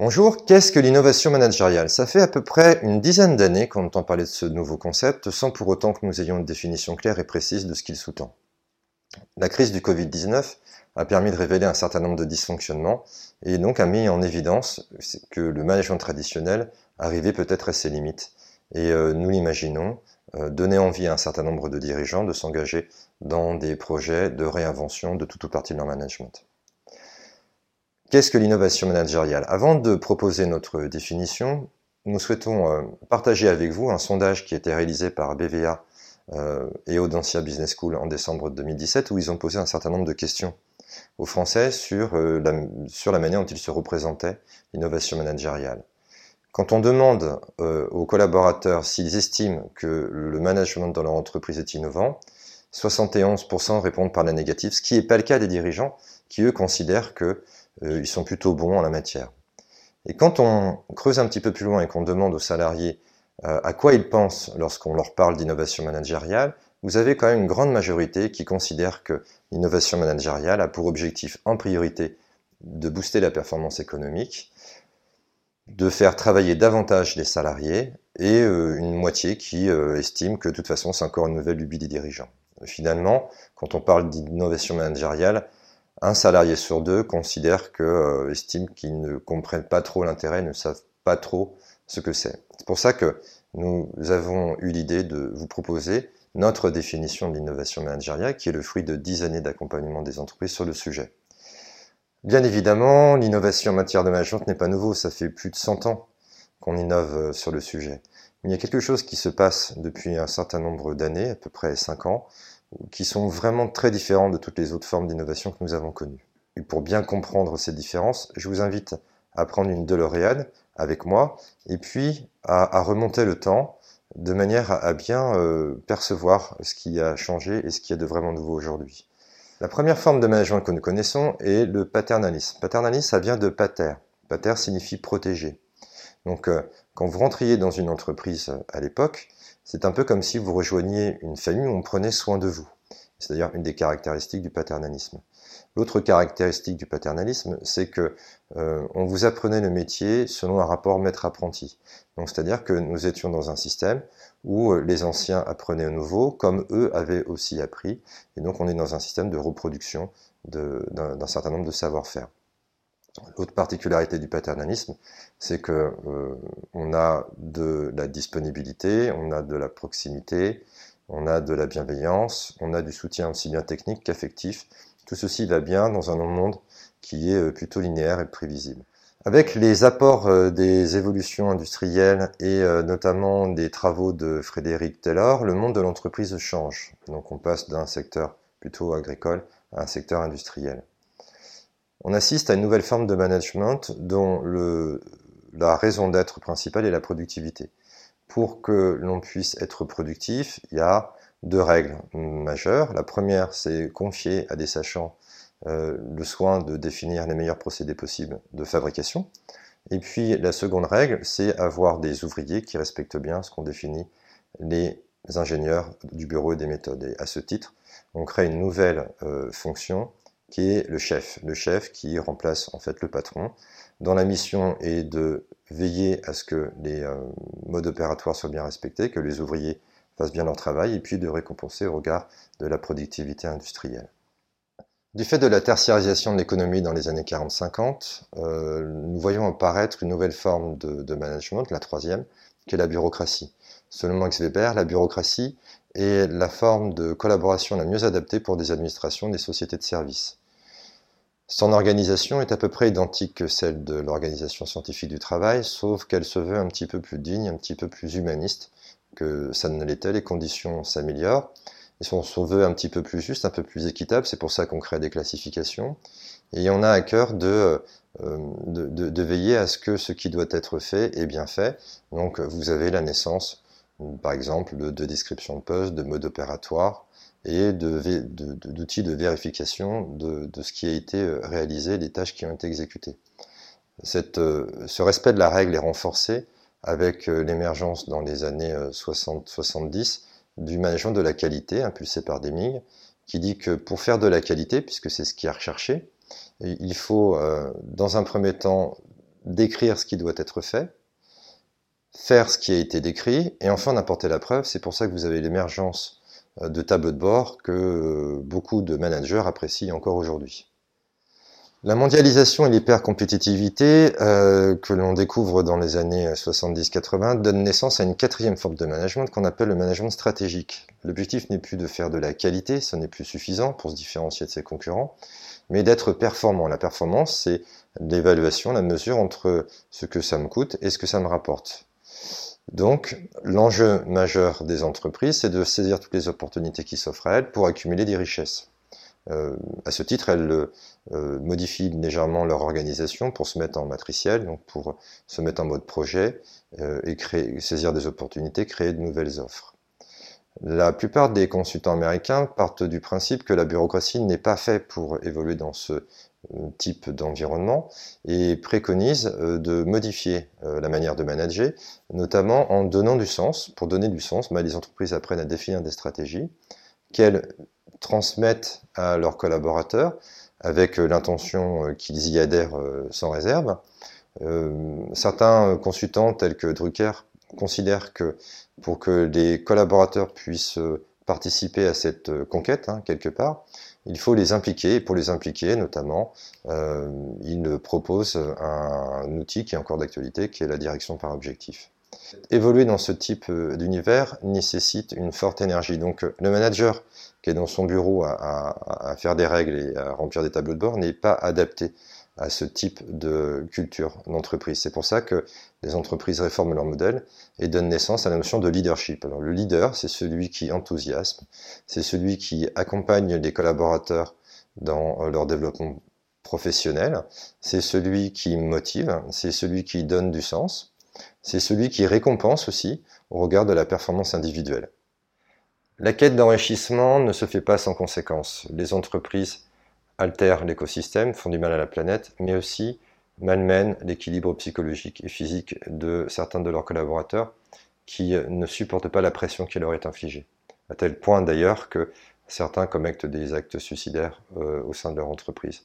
Bonjour, qu'est-ce que l'innovation managériale? Ça fait à peu près une dizaine d'années qu'on entend parler de ce nouveau concept sans pour autant que nous ayons une définition claire et précise de ce qu'il sous-tend. La crise du Covid-19 a permis de révéler un certain nombre de dysfonctionnements et donc a mis en évidence que le management traditionnel arrivait peut-être à ses limites. Et euh, nous l'imaginons, euh, donner envie à un certain nombre de dirigeants de s'engager dans des projets de réinvention de tout ou partie de leur management. Qu'est-ce que l'innovation managériale? Avant de proposer notre définition, nous souhaitons euh, partager avec vous un sondage qui a été réalisé par BVA euh, et Audencia Business School en décembre 2017 où ils ont posé un certain nombre de questions aux Français sur, euh, la, sur la manière dont ils se représentaient l'innovation managériale. Quand on demande aux collaborateurs s'ils estiment que le management dans leur entreprise est innovant, 71% répondent par la négative, ce qui n'est pas le cas des dirigeants qui, eux, considèrent que euh, ils sont plutôt bons en la matière. Et quand on creuse un petit peu plus loin et qu'on demande aux salariés euh, à quoi ils pensent lorsqu'on leur parle d'innovation managériale, vous avez quand même une grande majorité qui considère que l'innovation managériale a pour objectif en priorité de booster la performance économique, de faire travailler davantage les salariés et euh, une moitié qui estime que de toute façon c'est encore une nouvelle lubie des dirigeants. Finalement, quand on parle d'innovation managériale, un salarié sur deux considère que euh, estime qu'ils ne comprennent pas trop l'intérêt, ne savent pas trop ce que c'est. C'est pour ça que nous avons eu l'idée de vous proposer notre définition de l'innovation managériale, qui est le fruit de dix années d'accompagnement des entreprises sur le sujet. Bien évidemment, l'innovation en matière de management n'est pas nouveau, ça fait plus de 100 ans qu'on innove euh, sur le sujet. Mais il y a quelque chose qui se passe depuis un certain nombre d'années, à peu près 5 ans, qui sont vraiment très différents de toutes les autres formes d'innovation que nous avons connues. Et pour bien comprendre ces différences, je vous invite à prendre une DeLorean avec moi et puis à, remonter le temps de manière à, bien euh, percevoir ce qui a changé et ce qui est de vraiment nouveau aujourd'hui. La première forme de management que nous connaissons est le paternalisme. Paternalisme, ça vient de pater. Pater signifie protéger. Donc, euh, quand vous rentriez dans une entreprise euh, à l'époque, c'est un peu comme si vous rejoigniez une famille où on prenait soin de vous. C'est d'ailleurs une des caractéristiques du paternalisme. L'autre caractéristique du paternalisme, c'est que euh, on vous apprenait le métier selon un rapport maître-apprenti. Donc, c'est-à-dire que nous étions dans un système où euh, les anciens apprenaient aux nouveaux, comme eux avaient aussi appris, et donc on est dans un système de reproduction d'un certain nombre de savoir-faire. L'autre particularité du paternalisme, c'est que euh, on a de la disponibilité, on a de la proximité, on a de la bienveillance, on a du soutien aussi bien technique qu'affectif. Tout ceci va bien dans un monde qui est euh, plutôt linéaire et prévisible. Avec les apports euh, des évolutions industrielles et notamment des travaux de Frédéric Taylor, le monde de l'entreprise change. Donc on passe d'un secteur plutôt agricole à un secteur industriel on assiste à une nouvelle forme de management dont la raison d'être principale est la productivité. Pour que l'on puisse être productif, il y a deux règles majeures. La première, c'est confier à des sachants euh, le soin de définir les meilleurs procédés possibles de fabrication. Et puis la seconde règle, c'est avoir des ouvriers qui respectent bien ce qu'on définit les ingénieurs du bureau et des méthodes. Et à ce titre, on crée une nouvelle euh, fonction qui est le chef, le chef qui remplace en fait le patron, dont la mission est de veiller à ce que les euh, modes opératoires soient bien respectés, que les ouvriers fassent bien leur travail, et puis de récompenser au regard de la productivité industrielle. Du fait de la tertiarisation de l'économie dans les années 40-50, euh, nous voyons apparaître une nouvelle forme de, de management, la troisième, qui est la bureaucratie. Selon Max Weber, la bureaucratie est la forme de collaboration la mieux adaptée pour des administrations des sociétés de services. Son organisation est à peu près identique que celle de l'organisation scientifique du travail, sauf qu'elle se veut un petit peu plus digne, un petit peu plus humaniste que ça ne l'était. Les conditions s'améliorent. Et son, se veut un petit peu plus juste, un peu plus équitable. C'est pour ça qu'on crée des classifications. Et on a à cœur euh, de, veiller à ce que ce qui doit être fait est bien fait. Donc vous avez la naissance par exemple de, description de poste, de mode opératoire et d'outils de, vérification de, ce qui a été euh, réalisé, des tâches qui ont été exécutées. Euh, ce respect de la règle est renforcé avec euh, l'émergence dans les années 60-70 du management de la qualité impulsé par Deming, qui dit que pour faire de la qualité, puisque c'est ce qui est recherché, il faut dans un premier temps décrire ce qui doit être fait, faire ce qui a été décrit, et enfin d'apporter la preuve. C'est pour ça que vous avez l'émergence euh, de tableaux de bord que euh, beaucoup de managers apprécient encore aujourd'hui. La mondialisation et l'hypercompétitivité euh, que l'on découvre dans les années 70-80 donnent naissance à une quatrième forme de management qu'on appelle le management stratégique. L'objectif n'est plus de faire de la qualité, ce n'est plus suffisant pour se différencier de ses concurrents, mais d'être performant. La performance, c'est l'évaluation, la mesure entre ce que ça me coûte et ce que ça me rapporte. Donc, l'enjeu majeur des entreprises, c'est de saisir toutes les opportunités qui s'offrent à elles pour accumuler des richesses. Euh, à ce titre, elles euh, modifient légèrement leur organisation pour se mettre en matriciel, donc pour se mettre en mode projet euh, et saisir des opportunités, créer de nouvelles offres. La plupart des consultants américains partent du principe que la bureaucratie n'est pas faite pour évoluer dans ce type d'environnement et préconise euh, de modifier euh, la manière de manager, notamment en donnant du sens. Pour donner du sens, bah, les entreprises apprennent à définir des stratégies qu'elles transmettent à leurs collaborateurs avec euh, l'intention qu'ils y adhèrent sans réserve. certains consultants tels que Drucker considèrent que pour que les collaborateurs puissent participer à cette conquête, hein, quelque part, il faut les impliquer, et pour les impliquer notamment, euh, il propose un, outil qui est encore d'actualité, qui est la direction par objectif. Évoluer dans ce type euh, d'univers nécessite une forte énergie. Donc le manager qui est dans son bureau à faire des règles et à remplir des tableaux de bord n'est pas adapté à ce type de culture d'entreprise. C'est pour ça que les entreprises réforment leur modèle et donnent naissance à la notion de leadership. Le leader, c'est celui qui enthousiasme, c'est celui qui accompagne les collaborateurs dans euh, leur développement professionnel, c'est celui qui motive, c'est celui qui donne du sens, c'est celui qui récompense aussi au regard de la performance individuelle. La quête d'enrichissement ne se fait pas sans conséquences. Les entreprises altèrent l'écosystème, font du mal à la planète, mais aussi malmènent l'équilibre psychologique et physique de certains de leurs collaborateurs qui ne supportent pas la pression qui leur est infligée. À tel point d'ailleurs que certains commettent des actes suicidaires euh, au sein de leur entreprise.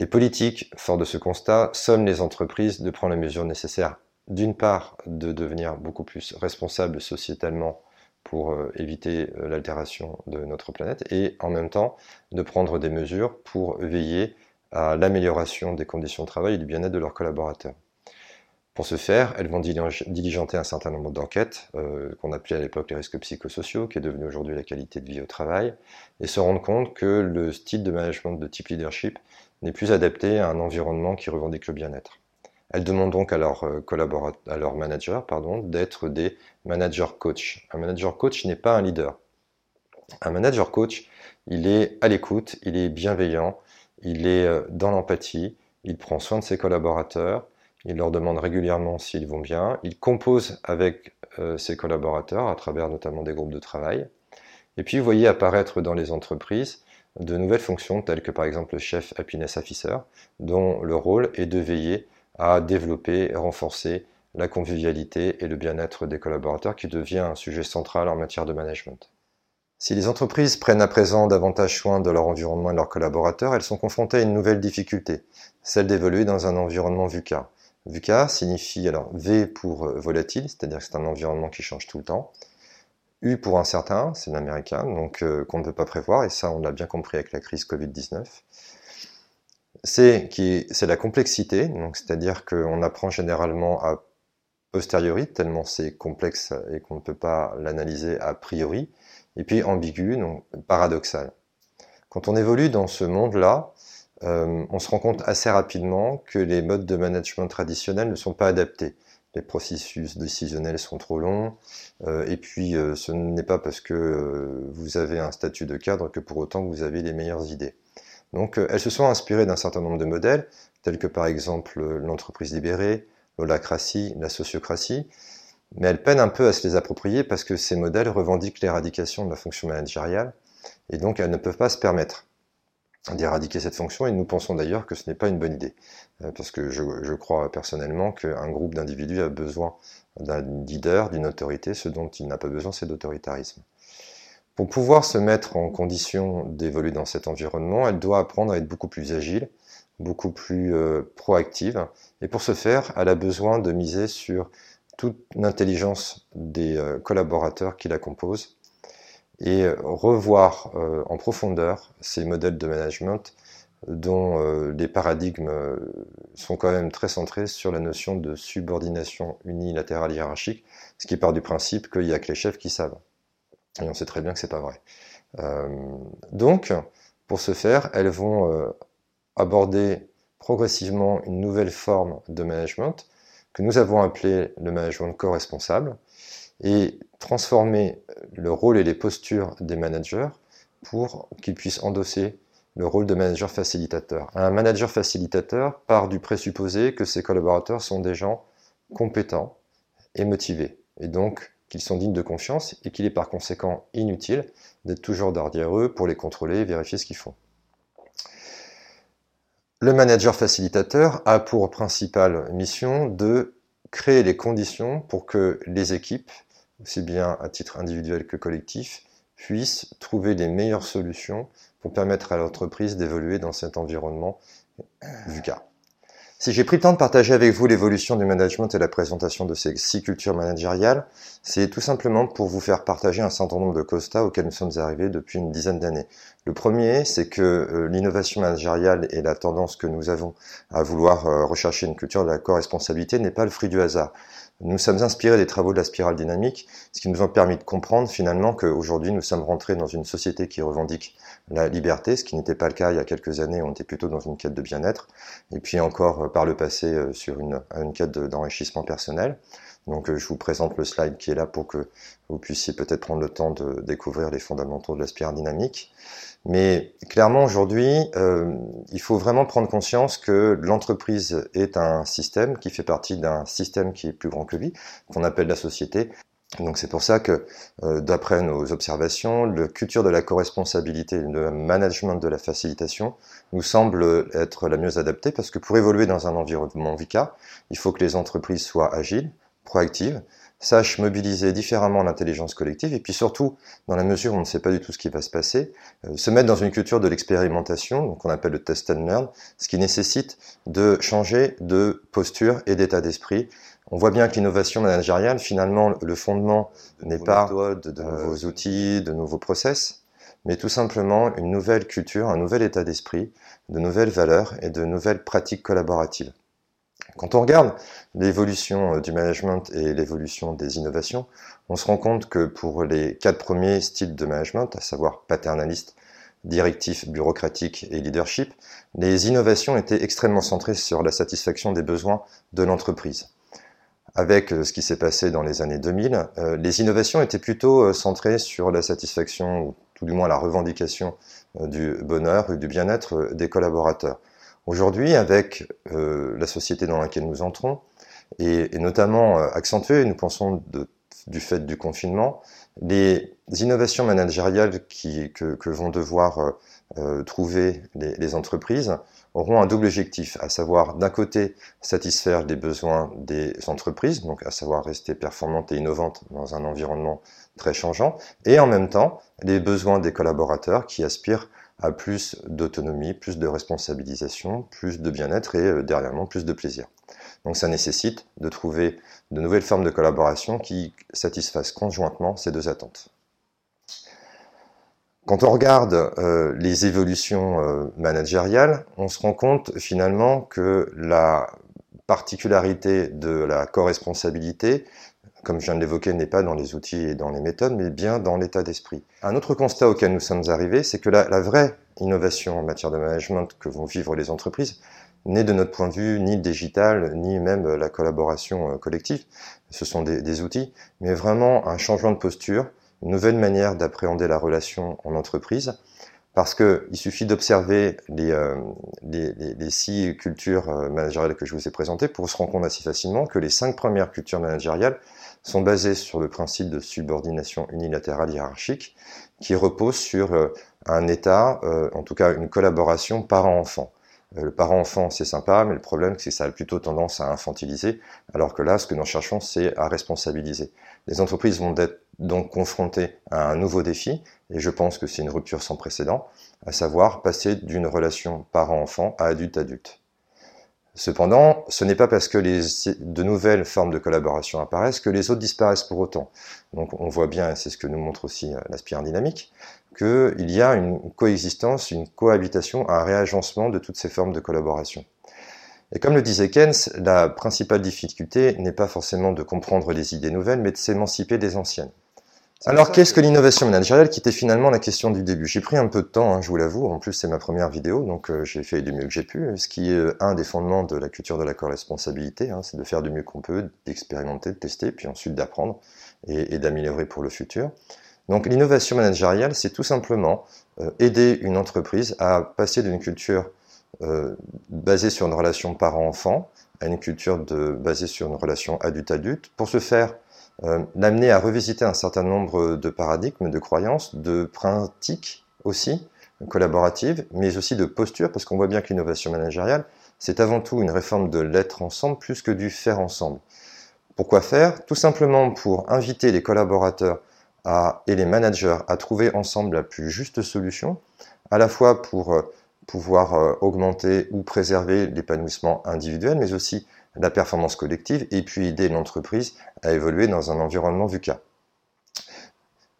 Les politiques, forts de ce constat, somment les entreprises de prendre les mesures nécessaires, d'une part, de devenir beaucoup plus responsables sociétalement pour euh, éviter euh, l'altération de notre planète et en même temps de prendre des mesures pour veiller à l'amélioration des conditions de travail et du bien-être de leurs collaborateurs. Pour ce faire, elles vont diligenter un certain nombre d'enquêtes, euh, qu'on appelait à l'époque les risques psychosociaux, qui est devenu aujourd'hui la qualité de vie au travail, et se rendre compte que le style de management de type leadership n'est plus adapté à un environnement qui revendique le bien-être. Elles demandent donc à leurs euh, à pardon, d'être des managers coach. Un manager coach n'est pas un leader. Un manager coach, il est à l'écoute, il est bienveillant, il est euh, dans l'empathie, il prend soin de ses collaborateurs, il leur demande régulièrement s'ils vont bien, il compose avec euh, ses collaborateurs à travers notamment des groupes de travail. Et puis vous voyez apparaître dans les entreprises de nouvelles fonctions telles que par exemple le chef happiness officer, dont le rôle est de veiller à développer et renforcer la convivialité et le bien-être des collaborateurs qui devient un sujet central en matière de management. Si les entreprises prennent à présent davantage soin de leur environnement et de leurs collaborateurs, elles sont confrontées à une nouvelle difficulté, celle d'évoluer dans un environnement VUCA. VUCA signifie alors V pour euh, volatile, c'est-à-dire que c'est un environnement qui change tout le temps. U pour incertain, c'est l'américain, donc euh, qu'on ne peut pas prévoir, et ça on l'a bien compris avec la crise Covid-19. C, qui c'est la complexité, donc c'est-à-dire qu'on apprend généralement à posteriori, tellement c'est complexe et qu'on ne peut pas l'analyser a priori, et puis ambigu, donc paradoxal. Quand on évolue dans ce monde-là, euh, on se rend compte assez rapidement que les modes de management traditionnels ne sont pas adaptés. Les processus décisionnels sont trop longs, euh, et puis euh, ce n'est pas parce que vous avez un statut de cadre que pour autant vous avez les meilleures idées. Donc elles se sont inspirées d'un certain nombre de modèles, tels que par exemple l'entreprise libérée, l'holacratie, la sociocratie, mais elles peinent un peu à se les approprier parce que ces modèles revendiquent l'éradication de la fonction managériale, et donc elles ne peuvent pas se permettre d'éradiquer cette fonction, et nous pensons d'ailleurs que ce n'est pas une bonne idée, euh, parce que je, crois personnellement qu'un groupe d'individus a besoin d'un leader, d'une autorité, ce dont il n'a pas besoin, c'est d'autoritarisme. Pour pouvoir se mettre en condition d'évoluer dans cet environnement, elle doit apprendre à être beaucoup plus agile, beaucoup plus proactive. Et pour ce faire, elle a besoin de miser sur toute l'intelligence des collaborateurs qui la composent et revoir en profondeur ces modèles de management dont euh, les paradigmes euh, sont quand même très centrés sur la notion de subordination unilatérale hiérarchique, ce qui part du principe qu'il n'y a que les chefs qui savent. Et on sait très bien que c'est pas vrai. Euh, donc, pour ce faire, elles vont aborder progressivement une nouvelle forme de management que nous avons appelé le management co-responsable et transformer le rôle et les postures des managers pour qu'ils puissent endosser le rôle de manager facilitateur. Un manager facilitateur part du présupposé que ses collaborateurs sont des gens compétents et motivés, et donc qu'ils sont dignes de confiance et qu'il est par conséquent inutile d'être toujours derrière eux pour les contrôler et vérifier ce qu'ils font. Le manager facilitateur a pour principale mission de créer les conditions pour que les équipes, aussi bien à titre individuel que collectif, puissent trouver les meilleures solutions pour permettre à l'entreprise d'évoluer dans cet environnement VUCA. Si j'ai pris le temps de partager avec vous l'évolution du management et la présentation de ces six cultures managériales, c'est tout simplement pour vous faire partager un certain nombre de constats auxquels nous sommes arrivés depuis une dizaine d'années. Le premier, c'est que euh, l'innovation managériale et la tendance que nous avons à vouloir euh, rechercher une culture de la co-responsabilité n'est pas le fruit du hasard. Nous sommes inspirés des travaux de la spirale dynamique, ce qui nous a permis de comprendre finalement qu'aujourd'hui nous sommes rentrés dans une société qui revendique la liberté, ce qui n'était pas le cas il y a quelques années, on était plutôt dans une quête de bien-être, et puis encore euh, par le passé euh, sur une, une quête d'enrichissement personnel. Donc euh, je vous présente le slide qui est là pour que vous puissiez peut-être prendre le temps de découvrir les fondamentaux de la spirale dynamique. Mais clairement aujourd'hui, euh, il faut vraiment prendre conscience que l'entreprise est un système qui fait partie d'un système qui est plus grand que lui, qu'on appelle la société. Donc c'est pour ça que, euh, d'après nos observations, le culture de la co-responsabilité, le management de la facilitation nous semble être la mieux adaptée parce que pour évoluer dans un environnement VICA, il faut que les entreprises soient agiles, proactives, sache mobiliser différemment l'intelligence collective et puis surtout, dans la mesure où on ne sait pas du tout ce qui va se passer, euh, se mettre dans une culture de l'expérimentation, qu'on appelle le test and learn, ce qui nécessite de changer de posture et d'état d'esprit. On voit bien que l'innovation managériale, finalement, le fondement n'est pas de nouveaux outils, de nouveaux process, mais tout simplement une nouvelle culture, un nouvel état d'esprit, de nouvelles valeurs et de nouvelles pratiques collaboratives. Quand on regarde l'évolution euh, du management et l'évolution des innovations, on se rend compte que pour les quatre premiers styles de management, à savoir paternaliste, directif, bureaucratique et leadership, les innovations étaient extrêmement centrées sur la satisfaction des besoins de l'entreprise. Avec euh, ce qui s'est passé dans les années 2000, euh, les innovations étaient plutôt centrées sur la satisfaction, ou tout du moins la revendication du bonheur et du bien-être des collaborateurs. Aujourd'hui, avec euh, la société dans laquelle nous entrons, et, notamment euh, accentuée, nous pensons, du fait du confinement, les innovations managériales qui, que, vont devoir euh, trouver les, entreprises auront un double objectif, à savoir d'un côté satisfaire les besoins des entreprises, donc à savoir rester performantes et innovantes dans un environnement très changeant, et en même temps les besoins des collaborateurs qui aspirent à plus d'autonomie, plus de responsabilisation, plus de bien-être et euh, derrière plus de plaisir. Donc ça nécessite de trouver de nouvelles formes de collaboration qui satisfassent conjointement ces deux attentes. Quand on regarde euh, les évolutions euh, managériales, on se rend compte finalement que la particularité de la co-responsabilité comme je viens de l'évoquer, n'est pas dans les outils et dans les méthodes, mais bien dans l'état d'esprit. Un autre constat auquel nous sommes arrivés, c'est que la, vraie innovation en matière de management que vont vivre les entreprises n'est de notre point de vue ni le digital, ni même la collaboration euh, collective. Ce sont des, outils, mais vraiment un changement de posture, une nouvelle manière d'appréhender la relation en entreprise, parce qu'il suffit d'observer les, euh, les, six cultures euh, managériales que je vous ai présentées pour se rendre compte assez facilement que les cinq premières cultures managériales sont basées sur le principe de subordination unilatérale hiérarchique qui repose sur euh, un état, euh, en tout cas une collaboration parent-enfant. Euh, le parent-enfant, c'est sympa, mais le problème, c'est que ça a plutôt tendance à infantiliser, alors que là, ce que nous cherchons, c'est à responsabiliser. Les entreprises vont être donc confronté à un nouveau défi, et je pense que c'est une rupture sans précédent, à savoir passer d'une relation parent-enfant à adulte-adulte. Cependant, ce n'est pas parce que de nouvelles formes de collaboration apparaissent que les autres disparaissent pour autant. Donc on voit bien, et c'est ce que nous montre aussi euh, la spirale dynamique, qu'il y a une coexistence, une cohabitation, un réagencement de toutes ces formes de collaboration. Et comme le disait Keynes, la principale difficulté n'est pas forcément de comprendre les idées nouvelles, mais de s'émanciper des anciennes. Alors, qu'est-ce que l'innovation managériale qui était finalement la question du début J'ai pris un peu de temps, hein, je vous l'avoue. En plus, c'est ma première vidéo, donc euh, j'ai fait du mieux que j'ai pu. Ce qui est euh, un des fondements de la culture de la co-responsabilité, hein, c'est de faire du mieux qu'on peut, d'expérimenter, de tester, puis ensuite d'apprendre et, d'améliorer pour le futur. Donc, l'innovation managériale, c'est tout simplement euh, aider une entreprise à passer d'une culture basée sur une relation parent-enfant à une culture de, basée sur une relation adulte-adulte. Pour ce faire, euh, l'amener à revisiter un certain nombre de paradigmes, de croyances, de pratiques aussi collaboratives, mais aussi de postures, parce qu'on voit bien que l'innovation managériale, c'est avant tout une réforme de l'être ensemble plus que du faire ensemble. Pourquoi faire? Tout simplement pour inviter les collaborateurs et les managers à trouver ensemble la plus juste solution, à la fois pour euh, pouvoir euh, augmenter ou préserver l'épanouissement individuel, mais aussi la performance collective et puis aider l'entreprise à évoluer dans un environnement VUCA.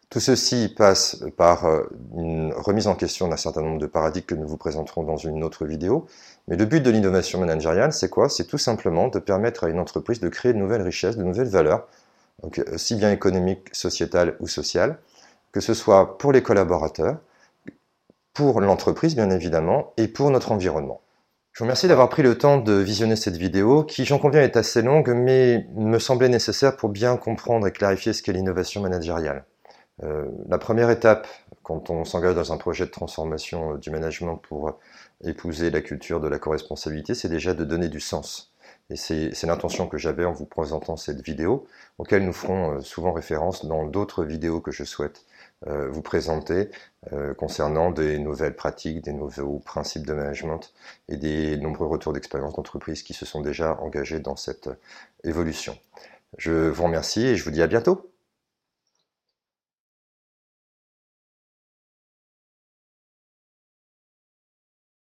Tout ceci passe par euh, une remise en question d'un certain nombre de paradigmes que nous vous présenterons dans une autre vidéo. Mais le but de l'innovation managériale, c'est quoi? C'est tout simplement de permettre à une entreprise de créer de nouvelles richesses, de nouvelles valeurs, donc aussi bien économiques, sociétales ou sociales, que ce soit pour les collaborateurs, pour l'entreprise bien évidemment, et pour notre environnement. Je vous remercie d'avoir pris le temps de visionner cette vidéo, qui j'en conviens est assez longue, mais me semblait nécessaire pour bien comprendre et clarifier ce qu'est l'innovation managériale. Euh, la première étape, quand on s'engage dans un projet de transformation euh, du management pour épouser la culture de la co-responsabilité, c'est déjà de donner du sens. Et c'est l'intention que j'avais en vous présentant cette vidéo, auquel nous ferons euh, souvent référence dans d'autres vidéos que je souhaite vous présenter euh, concernant des nouvelles pratiques, des nouveaux principes de management et des nombreux retours d'expérience d'entreprises qui se sont déjà engagés dans cette évolution. Je vous remercie et je vous dis à bientôt.